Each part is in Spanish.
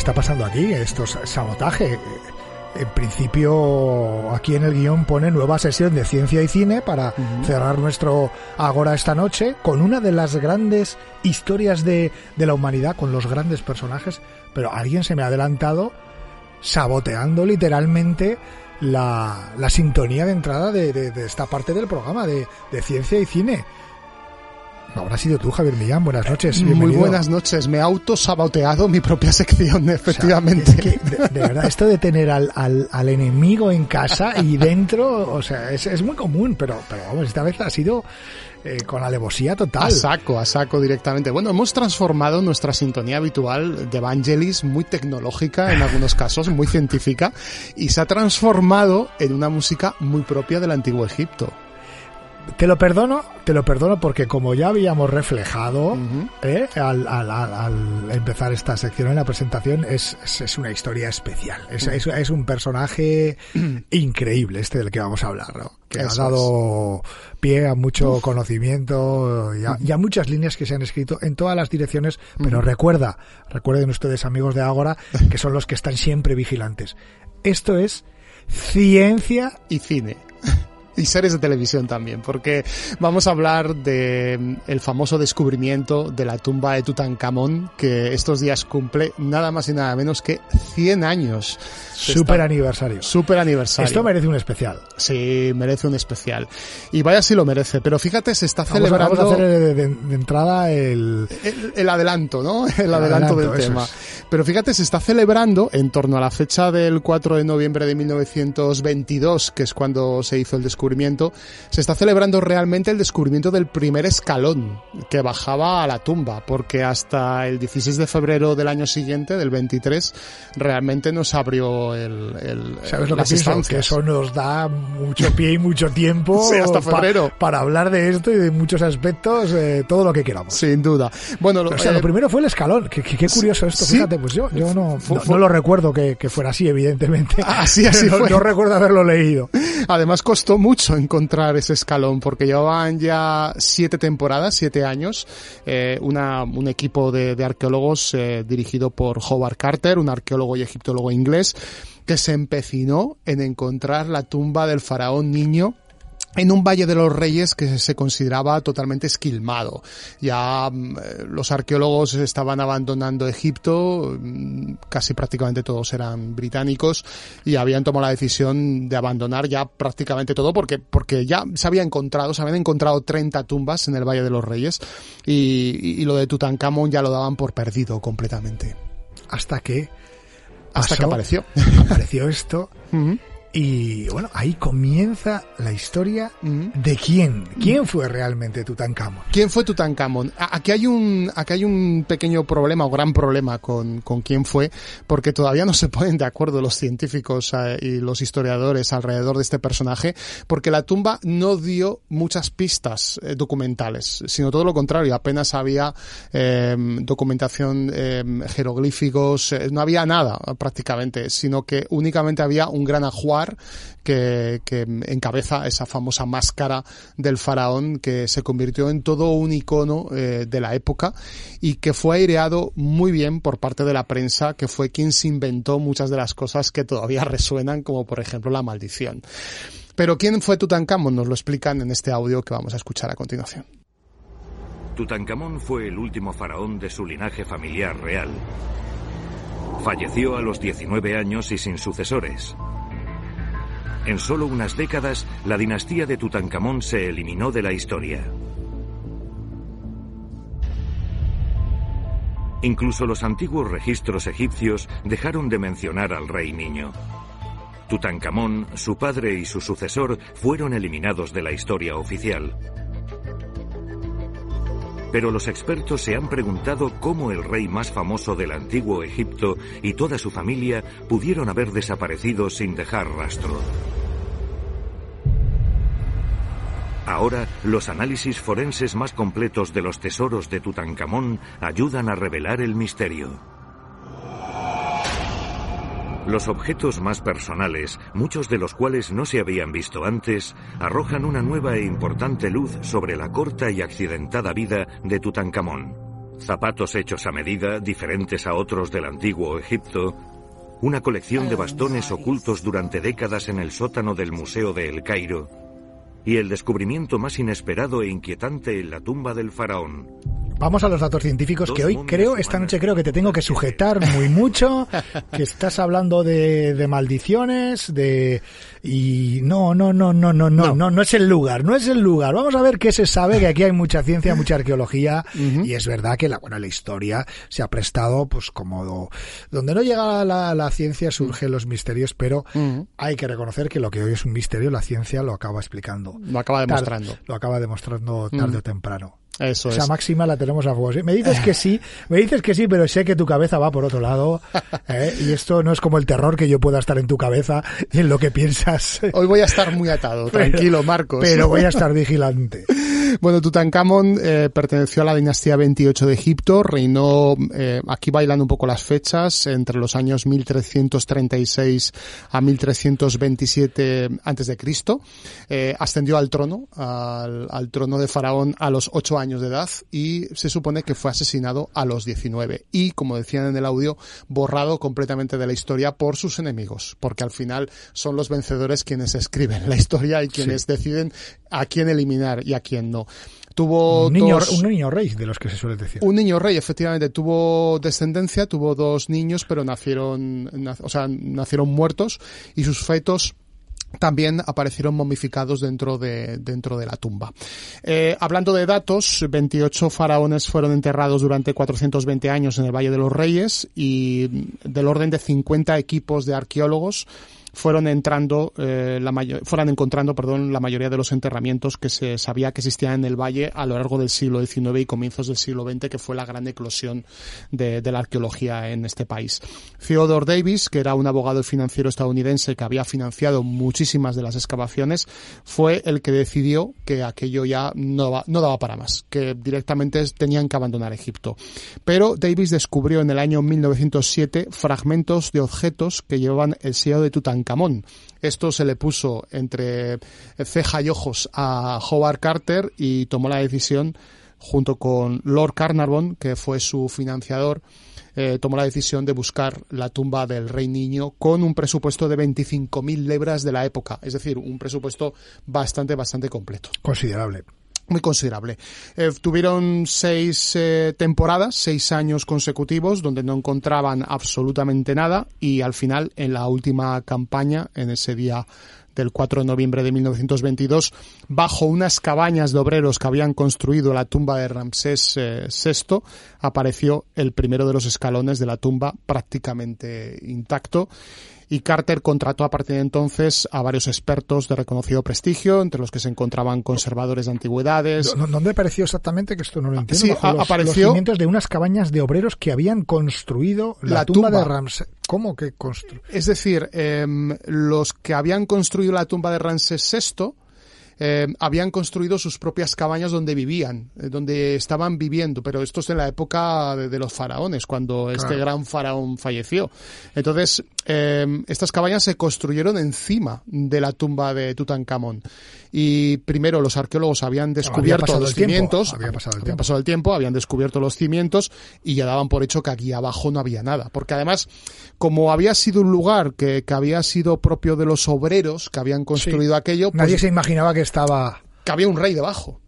Está pasando aquí? Esto es sabotaje. En principio, aquí en el guion pone nueva sesión de ciencia y cine para cerrar nuestro Agora esta noche con una de las grandes historias de, de la humanidad, con los grandes personajes. Pero alguien se me ha adelantado saboteando literalmente la, la sintonía de entrada de, de- de esta parte del programa de, de ciencia y cine. Habrá sido tú, Javier Millán. Buenas noches. Muy buenas noches. Me he autosaboteado mi propia sección, O sea, efectivamente. es que, de, de verdad, esto de tener al, al, al enemigo en casa y dentro, o sea, es, es muy común, pero, pero vamos, esta vez ha sido eh, con alevosía total. A saco, a saco directamente. Bueno, hemos transformado nuestra sintonía habitual de Evangelis, muy tecnológica en algunos casos, muy científica, y se ha transformado en una música muy propia del antiguo Egipto. Te lo perdono, te lo perdono porque como ya habíamos reflejado. ¿eh? al, al- al- al empezar esta sección en la presentación, es, es, es una historia especial. Es, es, es un personaje increíble este del que vamos a hablar, ¿no? que Eso ha dado pie a mucho conocimiento y a, y a muchas líneas que se han escrito en todas las direcciones, pero recuerda, recuerden ustedes amigos de Ágora, que son los que están siempre vigilantes. Esto es ciencia y cine. Y series de televisión también, porque vamos a hablar de mm, el famoso descubrimiento de la tumba de Tutankamón, que estos días cumple nada más y nada menos que 100 años. Super aniversario. Super aniversario. Esto merece un especial. Sí, merece un especial. Y vaya si lo merece, pero fíjate, se está Vamos a, celebrando vamos a hacer de, de- de entrada el, el, el adelanto, ¿no? El, adelanto, adelanto, del tema. es. Pero fíjate, se está celebrando en torno a la fecha del 4 de noviembre de 1922, que es cuando se hizo el descubrimiento, se está celebrando realmente el descubrimiento del primer escalón que bajaba a la tumba, porque hasta el 16 de febrero del año siguiente, del 23, realmente no se abrió el, el ¿Sabes lo que pienso? Que eso nos da mucho pie y mucho tiempo Sí, hasta pa- febrero. para hablar de esto y de muchos aspectos, eh, todo lo que queramos. Sin duda. Bueno, lo- O sea, eh, lo primero fue el escalón. Qué, qué- qué curioso esto, sí. fíjate, pues yo, yo no, Fu- no, lo recuerdo que, que fuera así, evidentemente. Así, así no, fue. no recuerdo haberlo leído. Además costó mucho encontrar ese escalón porque llevaban ya siete temporadas, siete años, eh, una, un equipo de, de arqueólogos eh, dirigido por Howard Carter, un arqueólogo y egiptólogo inglés, que se empecinó en encontrar la tumba del faraón niño en un Valle de los Reyes que se consideraba totalmente esquilmado. Ya mm, eh, los arqueólogos estaban abandonando Egipto, mm, casi prácticamente todos eran británicos y habían tomado la decisión de abandonar ya prácticamente todo porque, porque ya se había encontrado, se habían encontrado 30 tumbas en el Valle de los Reyes y, lo de Tutankamón ya lo daban por perdido completamente. Hasta que Hasta que apareció. apareció esto y bueno, ahí comienza la historia ujú. de quién, quién fue realmente Tutankamón. ¿Quién fue Tutankamón? Aquí hay un, aquí hay un pequeño problema o gran problema con, con quién fue, porque todavía no se ponen de acuerdo los científicos eh, y los historiadores alrededor de este personaje, porque la tumba no dio muchas pistas eh, documentales, sino todo lo contrario, apenas había eh, documentación, eh, jeroglíficos, eh, no había nada prácticamente, sino que únicamente había un gran ajuar que, encabeza esa famosa máscara del faraón que se convirtió en todo un icono eh, de la época y que fue aireado muy bien por parte de la prensa, que fue quien se inventó muchas de las cosas que todavía resuenan, como por ejemplo la maldición. Pero ¿quién fue Tutankamón? Nos lo explican en este audio que vamos a escuchar a continuación. Tutankamón fue el último faraón de su linaje familiar real. falleció a los 19 años y sin sucesores. En solo unas décadas, la dinastía de Tutankamón se eliminó de la historia. Incluso los antiguos registros egipcios dejaron de mencionar al rey niño. Tutankamón, su padre y su sucesor fueron eliminados de la historia oficial. Pero los expertos se han preguntado cómo el rey más famoso del antiguo Egipto y toda su familia pudieron haber desaparecido sin dejar rastro. Ahora, los análisis forenses más completos de los tesoros de Tutankamón ayudan a revelar el misterio. Los objetos más personales, muchos de los cuales no se habían visto antes, arrojan una nueva e importante luz sobre la corta y accidentada vida de Tutankamón. Zapatos hechos a medida, diferentes a otros del antiguo Egipto, una colección de bastones ocultos durante décadas en el sótano del Museo de El Cairo, y el descubrimiento más inesperado e inquietante en la tumba del faraón. Vamos a los datos científicos que hoy creo, esta noche creo que te tengo que sujetar muy mucho, que estás hablando de, de maldiciones, de y no, no, no, no, no, no, no, no es el lugar, no es el lugar. Vamos a ver qué se sabe, que aquí hay mucha ciencia, mucha arqueología y es verdad que la, bueno, la historia se ha prestado pues como donde no llega la, la ciencia surgen los misterios, pero hay que reconocer que lo que hoy es un misterio, la ciencia lo acaba explicando. Lo acaba demostrando. lo acaba demostrando tarde o temprano. Eso Esa máxima la tenemos a fuego. Me dices que sí, me dices que sí, pero sé que tu cabeza va por otro lado. ¿eh? Y esto no es como el terror que yo pueda estar en tu cabeza y en lo que piensas. Hoy voy a estar muy atado, tranquilo, Marcos. Pero voy a estar vigilante. Bueno, Tutankamón eh, perteneció a la dinastía 28 de Egipto, reinó, eh, aquí bailan un poco las fechas, entre los años 1336 a 1327 antes de Cristo. Eh, ascendió al trono, al, al, trono de faraón a los 8 años de edad y se supone que fue asesinado a los 19 y, como decían en el audio, borrado completamente de la historia por sus enemigos, porque al final son los vencedores quienes escriben la historia y quienes sí. deciden a quién eliminar y a quién no. Tuvo un niño, dos, un niño rey, de los que se suele decir. Un niño rey, efectivamente. Tuvo descendencia, tuvo dos niños, pero nacieron, o sea, nacieron muertos y sus fetos también aparecieron momificados dentro de, dentro de la tumba. Eh, hablando de datos, 28 faraones fueron enterrados durante 420 años en el Valle de los Reyes y del orden de 50 equipos de arqueólogos fueron entrando eh, la fueron encontrando perdón la mayoría de los enterramientos que se sabía que existían en el valle a lo largo del siglo XIX y comienzos del siglo XX que fue la gran eclosión de, de la arqueología en este país. Theodore Davis que era un abogado financiero estadounidense que había financiado muchísimas de las excavaciones fue el que decidió que aquello ya no, no daba para más que directamente tenían que abandonar Egipto. Pero Davis descubrió en el año 1907 fragmentos de objetos que llevaban el sello de Tutankamón Tutankamón. Esto se le puso entre ceja y ojos a Howard Carter y tomó la decisión, junto con Lord Carnarvon, que fue su financiador, eh, tomó la decisión de buscar la tumba del rey niño con un presupuesto de 25.000 lebras de la época, es decir, un presupuesto bastante, bastante completo. Considerable muy considerable. Eh, tuvieron seis eh, temporadas, seis años consecutivos, donde no encontraban absolutamente nada y al final, en la última campaña, en ese día del 4 de noviembre de 1922, bajo unas cabañas de obreros que habían construido la tumba de Ramsés eh, VI, apareció el primero de los escalones de la tumba prácticamente intacto y Carter contrató a partir de entonces a varios expertos de reconocido prestigio, entre los que se encontraban conservadores de antigüedades. ¿Dónde apareció exactamente? Que esto no lo entiendo. Sí, Bajo los, apareció los cimientos de unas cabañas de obreros que habían construido la, La tumba, tumba. de Ramsés. ¿Cómo que construyó? Es decir, eh, los que habían construido la tumba de Ramsés VI eh, habían construido sus propias cabañas donde vivían, eh, donde estaban viviendo, pero esto es en la época de, de los faraones, cuando este gran faraón falleció. Entonces, eh, estas cabañas se construyeron encima de la tumba de Tutankamón. Y primero los arqueólogos habían descubierto los cimientos, había pasado el había tiempo. pasado el tiempo, habían descubierto los cimientos y ya daban por hecho que aquí abajo no había nada. Porque además, como había sido un lugar que, que había sido propio de los obreros que habían construido aquello, pues Nadie se imaginaba que estaba... que había un rey debajo.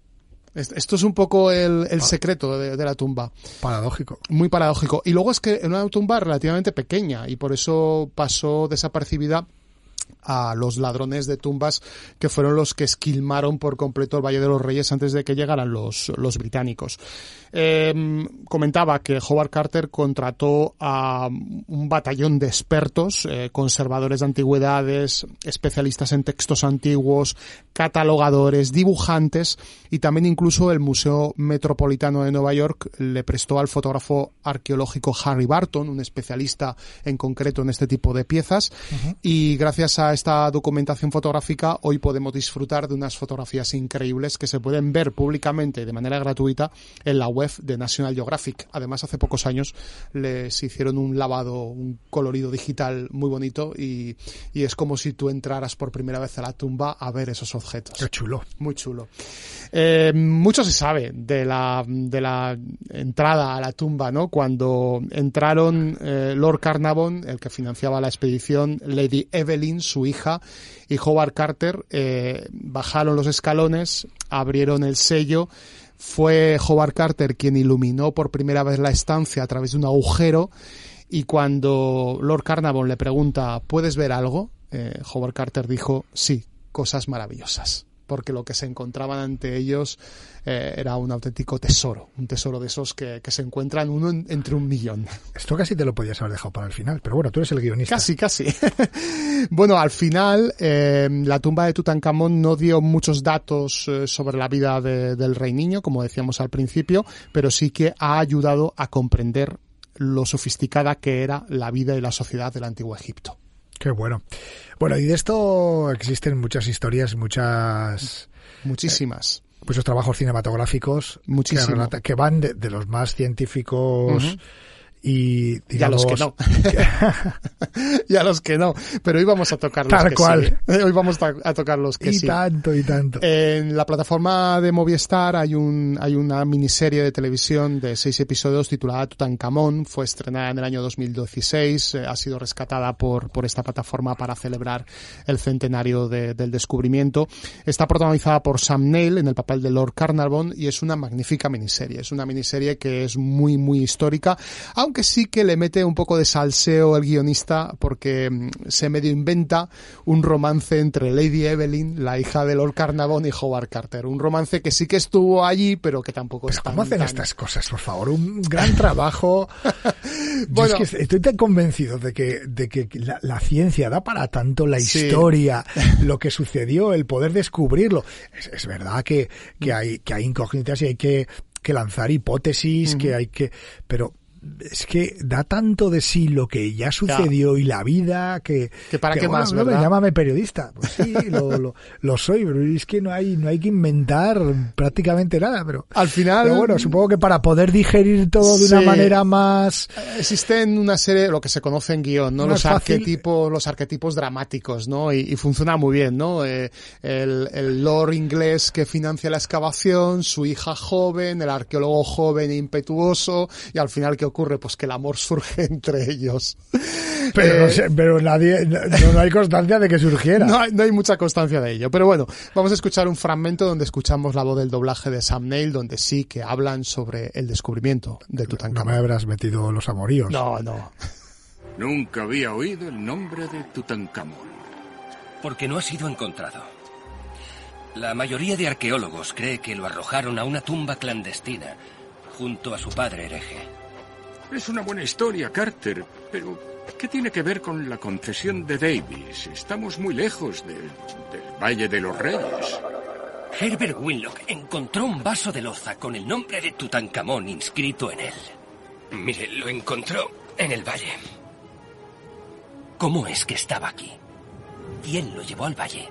Esto es un poco el, el secreto de, de, la tumba. Paradójico. Muy paradójico. Y luego es que en una tumba relativamente pequeña y por eso pasó desapercibida a los ladrones de tumbas que fueron los que esquilmaron por completo el Valle de los Reyes antes de que llegaran los, los británicos. Eh, comentaba que Howard Carter contrató a un batallón de expertos, eh, conservadores de antigüedades, especialistas en textos antiguos, catalogadores, dibujantes y también incluso el Museo Metropolitano de Nueva York le prestó al fotógrafo arqueológico Harry Barton, un especialista en concreto en este tipo de piezas, uh -huh. y gracias a esta documentación fotográfica hoy podemos disfrutar de unas fotografías increíbles que se pueden ver públicamente de manera gratuita en la web de National Geographic. Además, hace pocos años les hicieron un lavado, un colorido digital muy bonito y, y es como si tú entraras por primera vez a la tumba a ver esos objetos. Qué chulo. Muy chulo. Eh, mucho se sabe de la, de la entrada a la tumba, ¿no? Cuando entraron eh, Lord Carnarvon, el que financiaba la expedición, Lady Evelyn, su hija, y Howard Carter, eh, bajaron los escalones, abrieron el sello, fue Howard Carter quien iluminó por primera vez la estancia a través de un agujero y cuando Lord Carnarvon le pregunta ¿puedes ver algo? Eh, Howard Carter dijo sí, cosas maravillosas porque lo que se encontraban ante ellos eh, era un auténtico tesoro, un tesoro de esos que, que se encuentran uno en, entre un millón. Esto casi te lo podías haber dejado para el final, pero bueno, tú eres el guionista. Casi, casi. bueno, al final, eh, la tumba de Tutankamón no dio muchos datos eh, sobre la vida de, del rey niño, como decíamos al principio, pero sí que ha ayudado a comprender lo sofisticada que era la vida y la sociedad del antiguo Egipto. Qué bueno. Bueno, y de esto existen muchas historias, muchas... Muchísimas. Eh, muchos trabajos cinematográficos Muchísimo. que, van de, de, los más científicos... Uh -huh y digamos, ya los que no. Ya los que no pero hoy vamos a tocar los tal que cual. sí. hoy vamos a tocar los que y sí. tanto y tanto. En la plataforma de Movistar hay un hay una miniserie de televisión de seis episodios titulada Tutankamón. Fue estrenada en el año 2016 eh, ha sido rescatada por por esta plataforma para celebrar el centenario de, del descubrimiento. Está protagonizada por Sam Neill en el papel de Lord Carnarvon y es una magnífica miniserie. Es una miniserie que es muy muy histórica aunque aunque sí que le mete un poco de salseo el guionista porque mm, se medio inventa un romance entre Lady Evelyn, la hija de Lord Carnarvon y Howard Carter. Un romance que sí que estuvo allí, pero que tampoco es ¿Cómo hacen tan... estas cosas, por favor? Un gran trabajo. bueno, es que estoy tan convencido de que, de que la, la ciencia da para tanto la Sí. historia, lo que sucedió, el poder descubrirlo. Es, es verdad que, que, hay, que hay incógnitas y hay que, que lanzar hipótesis, uh -huh. que hay que, pero es que da tanto de sí lo que ya sucedió ya. y la vida que que para que, qué bueno, más no, llámame periodista pues sí lo, lo, lo, soy pero es que no hay no hay que inventar prácticamente nada pero al final pero bueno supongo que para poder digerir todo de sí. una manera más existen una serie lo que se conoce en guion no los fácil. arquetipos los arquetipos dramáticos no y, y funciona muy bien no eh, el, el lord inglés que financia la excavación su hija joven el arqueólogo joven e impetuoso y al final que ocurre? Pues que el amor surge entre ellos. Pero, eh, no, sé, pero nadie, no, no, hay constancia de que surgiera. No hay, no hay, mucha constancia de ello. Pero bueno, vamos a escuchar un fragmento donde escuchamos la voz del doblaje de Sam Neill, donde sí que hablan sobre el descubrimiento de Tutankamón. No me habrás metido los amoríos. No, no. Nunca había oído el nombre de Tutankamón. Porque no ha sido encontrado. La mayoría de arqueólogos cree que lo arrojaron a una tumba clandestina junto a su padre hereje. Es una buena historia, Carter, pero ¿qué tiene que ver con la concesión de Davis? Estamos muy lejos de, del Valle de los Reyes. Herbert Winlock encontró un vaso de loza con el nombre de Tutankamón inscrito en él. Mire, lo encontró en el valle. ¿Cómo es que estaba aquí? ¿Quién lo llevó al valle?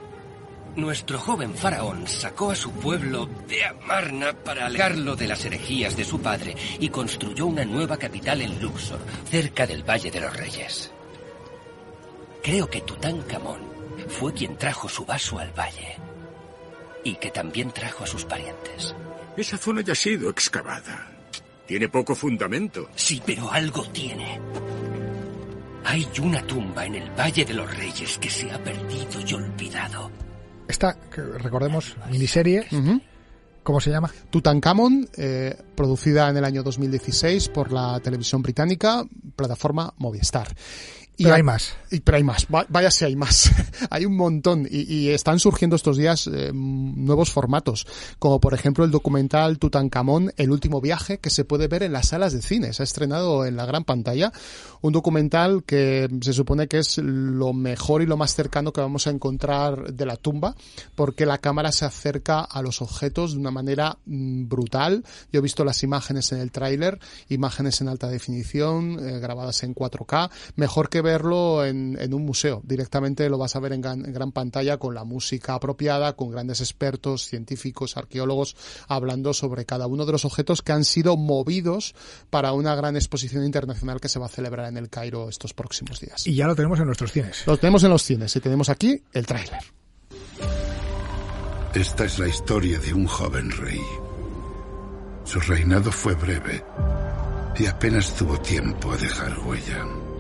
Nuestro joven faraón sacó a su pueblo de Amarna para alejarlo de las herejías de su padre y construyó una nueva capital en Luxor, cerca del Valle de los Reyes. Creo que Tutankamón fue quien trajo su vaso al valle y que también trajo a sus parientes. Esa zona ya ha sido excavada. Tiene poco fundamento. Sí, pero algo tiene. Hay una tumba en el Valle de los Reyes que se ha perdido y olvidado esta, que recordemos, miniserie, uh -huh. ¿Cómo se llama? Tutankamón, eh, producida en el año 2016 por la televisión británica, plataforma Movistar. Y pero hay más. Y, pero hay más. Vaya si hay más. hay un montón. Y, y, están surgiendo estos días eh, nuevos formatos. Como por ejemplo el documental Tutankamón, El último viaje, que se puede ver en las salas de cine. Se ha estrenado en la gran pantalla. Un documental que se supone que es lo mejor y lo más cercano que vamos a encontrar de la tumba. Porque la cámara se acerca a los objetos de una manera brutal. Yo he visto las imágenes en el tráiler. Imágenes en alta definición, eh, grabadas en 4K. Mejor que verlo en, en, un museo. Directamente lo vas a ver en gran, en gran, pantalla con la música apropiada, con grandes expertos, científicos, arqueólogos, hablando sobre cada uno de los objetos que han sido movidos para una gran exposición internacional que se va a celebrar en el Cairo estos próximos días. Y ya lo tenemos en nuestros cines. Lo tenemos en los cines y tenemos aquí el tráiler. Esta es la historia de un joven rey. Su reinado fue breve y apenas tuvo tiempo a dejar huella.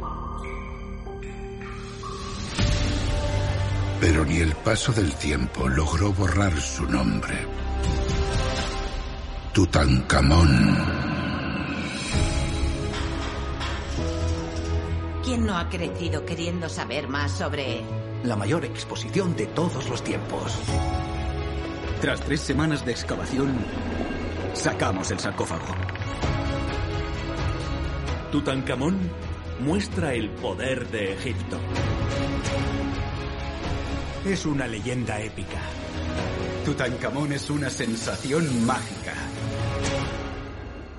Pero ni el paso del tiempo logró borrar su nombre. Tutankamón. ¿Quién no ha crecido queriendo saber más sobre la mayor exposición de todos los tiempos? Tras tres semanas de excavación, sacamos el sarcófago. Tutankamón muestra el poder de Egipto. Es una leyenda épica. Tutankamón es una sensación mágica.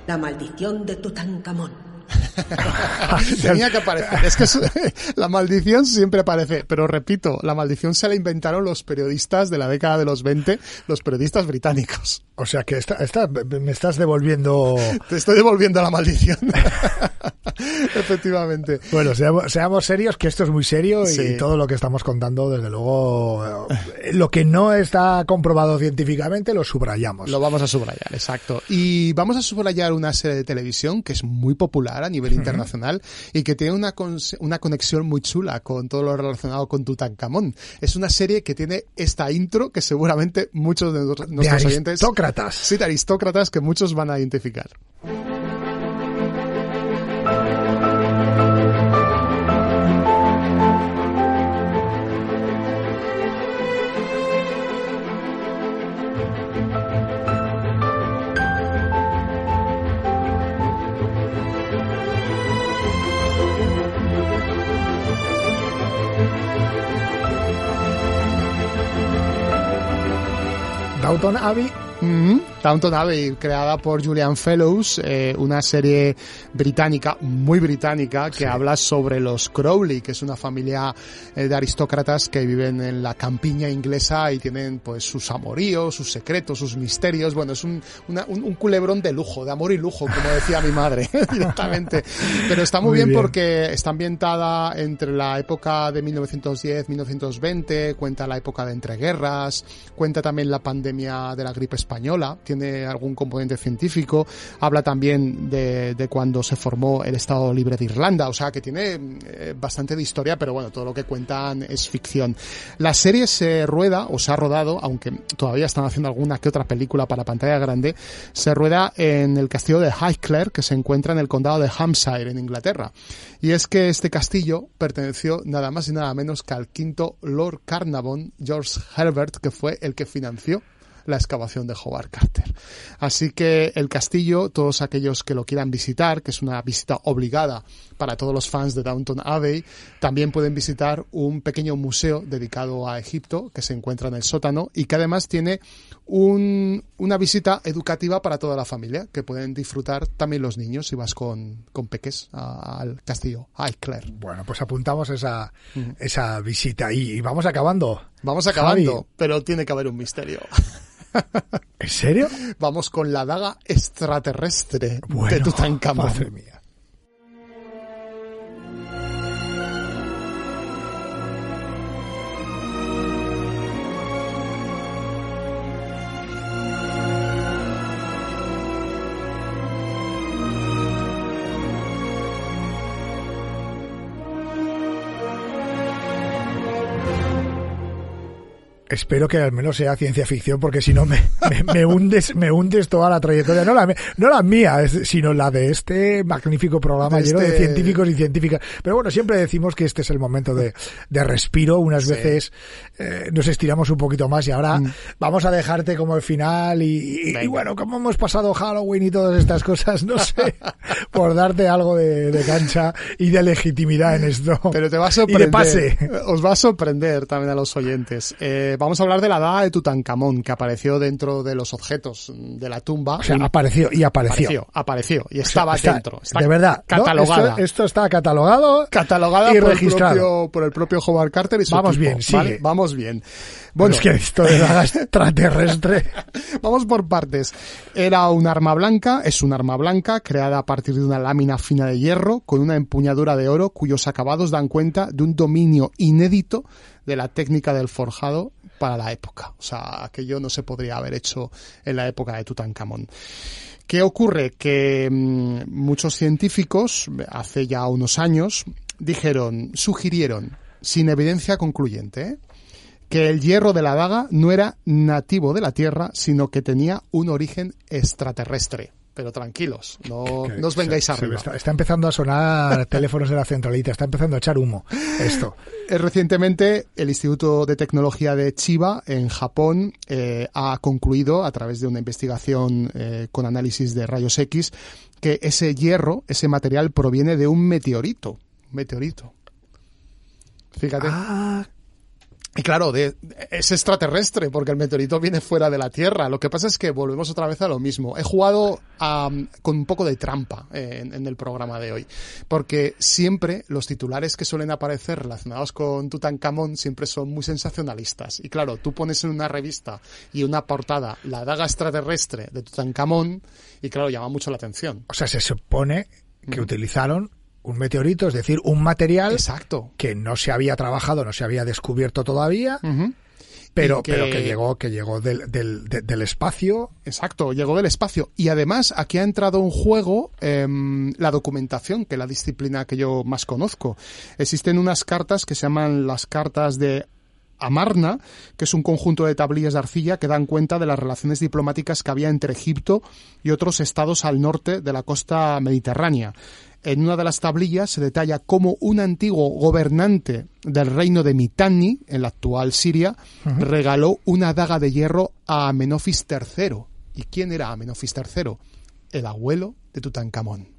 La maldición de Tutankamón. Tenía que aparecer. Es que es, la maldición siempre aparece. Pero repito, la maldición se la inventaron los periodistas de la década de los 20, los periodistas británicos. O sea que esta, esta, me estás devolviendo. Te estoy devolviendo la maldición. Efectivamente. Bueno, seamos, seamos, serios, que esto es muy serio y todo lo que estamos contando, desde luego, lo que no está comprobado científicamente, lo subrayamos. Lo vamos a subrayar, exacto. Y vamos a subrayar una serie de televisión que es muy popular a nivel internacional uh -huh. y que tiene una, una conexión muy chula con todo lo relacionado con Tutankamón. Es una serie que tiene esta intro que seguramente muchos de nuestros de oyentes... Aristócratas. Sí, de aristócratas que muchos van a identificar. Downton Abbey. Mm -hmm. Downton Abbey, creada por Julian Fellows, eh, una serie británica, muy británica, que sí. habla sobre los Crowley, que es una familia eh, de aristócratas que viven en la campiña inglesa y tienen pues sus amoríos, sus secretos, sus misterios. Bueno, es un, una, un, un, culebrón de lujo, de amor y lujo, como decía mi madre, directamente. Pero está muy, muy bien, bien, porque está ambientada entre la época de 1910-1920, cuenta la época de entreguerras, cuenta también la pandemia de la gripe española, tiene algún componente científico, habla también de, de, cuando se formó el Estado Libre de Irlanda, o sea que tiene eh, bastante de historia, pero bueno, todo lo que cuentan es ficción. La serie se rueda, o se ha rodado, aunque todavía están haciendo alguna que otra película para pantalla grande, se rueda en el castillo de Highclere, que se encuentra en el condado de Hampshire, en Inglaterra. Y es que este castillo perteneció nada más y nada menos que al quinto Lord Carnarvon, George Herbert, que fue el que financió la excavación de Howard Carter. Así que el castillo, todos aquellos que lo quieran visitar, que es una visita obligada para todos los fans de Downton Abbey, también pueden visitar un pequeño museo dedicado a Egipto que se encuentra en el sótano y que además tiene un, una visita educativa para toda la familia que pueden disfrutar también los niños si vas con, con peques a, al castillo Highclere. Bueno, pues apuntamos esa, esa visita y, y, vamos acabando. Vamos acabando, Javi. pero tiene que haber un misterio. ¿En serio? Vamos con la daga extraterrestre bueno, de Tutankamón. Madre mía. Espero que al menos sea ciencia ficción porque si no me, me, hundes me hundes toda la trayectoria. No la no la mía sino la de este magnífico programa lleno de este científicos y científicas. Pero bueno siempre decimos que este es el momento de, de respiro. Unas veces eh, nos estiramos un poquito más y ahora mm. vamos a dejarte como el final y, y, bueno como hemos pasado Halloween y todas estas cosas no sé por darte algo de, de, cancha y de legitimidad en esto pero te va a sorprender pase. os va a sorprender también a los oyentes eh, vamos a hablar de la daga de Tutankamón, que apareció dentro de los objetos de la tumba. O sea, apareció y apareció. Apareció, y estaba dentro. de verdad. Catalogada. Esto, está catalogado. Catalogada y por, registrado. El propio, por el propio Howard Carter y su Vamos bien, sí. Vamos bien. Bueno, es que esto de daga extraterrestre. Vamos por partes. Era un arma blanca, es un arma blanca creada a partir de una lámina fina de hierro con una empuñadura de oro cuyos acabados dan cuenta de un dominio inédito de la técnica del forjado para la época. O sea, aquello no se podría haber hecho en la época de Tutankamón. ¿Qué ocurre? Que mm, muchos científicos, hace ya unos años, dijeron, sugirieron, sin evidencia concluyente, ¿eh? Que el hierro de la daga no era nativo de la Tierra, sino que tenía un origen extraterrestre pero tranquilos, no, os vengáis arriba. Está, empezando a sonar teléfonos de la centralita, está empezando a echar humo esto. Eh, recientemente, el Instituto de Tecnología de Chiba, en Japón, eh, ha concluido, a través de una investigación eh, con análisis de rayos X, que ese hierro, ese material, proviene de un meteorito. Meteorito. Fíjate. Ah, y claro, de, es extraterrestre porque el meteorito viene fuera de la Tierra. Lo que pasa es que volvemos otra vez a lo mismo. He jugado con un poco de trampa en, en, el programa de hoy, porque siempre los titulares que suelen aparecer relacionados con Tutankamón siempre son muy sensacionalistas. Y claro, tú pones en una revista y una portada la daga extraterrestre de Tutankamón y claro, llama mucho la atención. O sea, se supone que utilizaron un meteorito, es decir, un material Exacto. que no se había trabajado, no se había descubierto todavía. Pero que... pero que llegó que llegó del, del, del, espacio exacto llegó del espacio y además aquí ha entrado en juego em, la documentación que es la disciplina que yo más conozco existen unas cartas que se llaman las cartas de Amarna, que es un conjunto de tablillas de arcilla que dan cuenta de las relaciones diplomáticas que había entre Egipto y otros estados al norte de la costa mediterránea. En una de las tablillas se detalla cómo un antiguo gobernante del reino de Mitanni, en la actual Siria, regaló una daga de hierro a Amenofis III. ¿Y quién era Amenofis III? El abuelo de Tutankamón.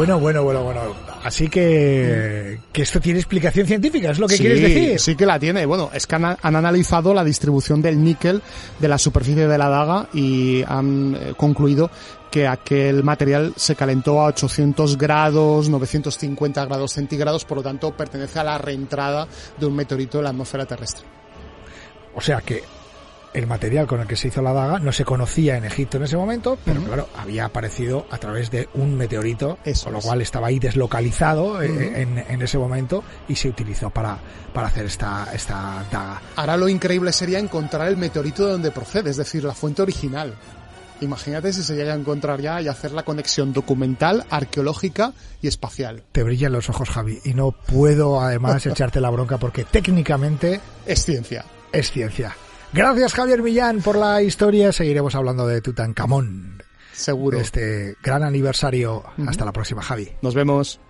Bueno, bueno, bueno, bueno. Así que, que esto tiene explicación científica, es lo que quieres decir. Sí que la tiene. Bueno, es que han, analizado la distribución del níquel de la superficie de la daga y han eh, concluido que aquel material se calentó a 800 grados, 950 grados centígrados, por lo tanto pertenece a la reentrada de un meteorito en la atmósfera terrestre. O sea que el material con el que se hizo la daga no se conocía en Egipto en ese momento, pero claro, había aparecido a través de un meteorito, con lo cual estaba ahí deslocalizado eh, en, ese momento y se utilizó para, para hacer esta, esta daga. Ahora lo increíble sería encontrar el meteorito de donde procede, es decir, la fuente original. Imagínate si se llega a encontrar ya y hacer la conexión documental, arqueológica y espacial. Te brillan los ojos, Javi, y no puedo además echarte la bronca porque técnicamente... Es ciencia. Es ciencia. Gracias Javier Millán por la historia. Seguiremos hablando de Tutankamón. Seguro. este gran aniversario. Hasta la próxima, Javi. Nos vemos.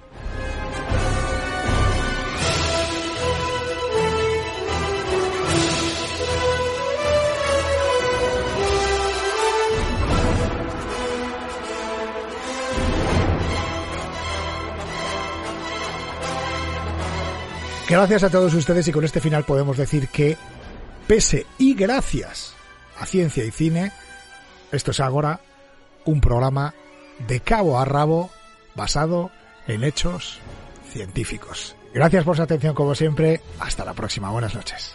Gracias a todos ustedes y con este final podemos decir que pese y gracias a Ciencia y Cine, esto es ahora un programa de cabo a rabo basado en hechos científicos. Gracias por su atención como siempre. Hasta la próxima. Buenas noches.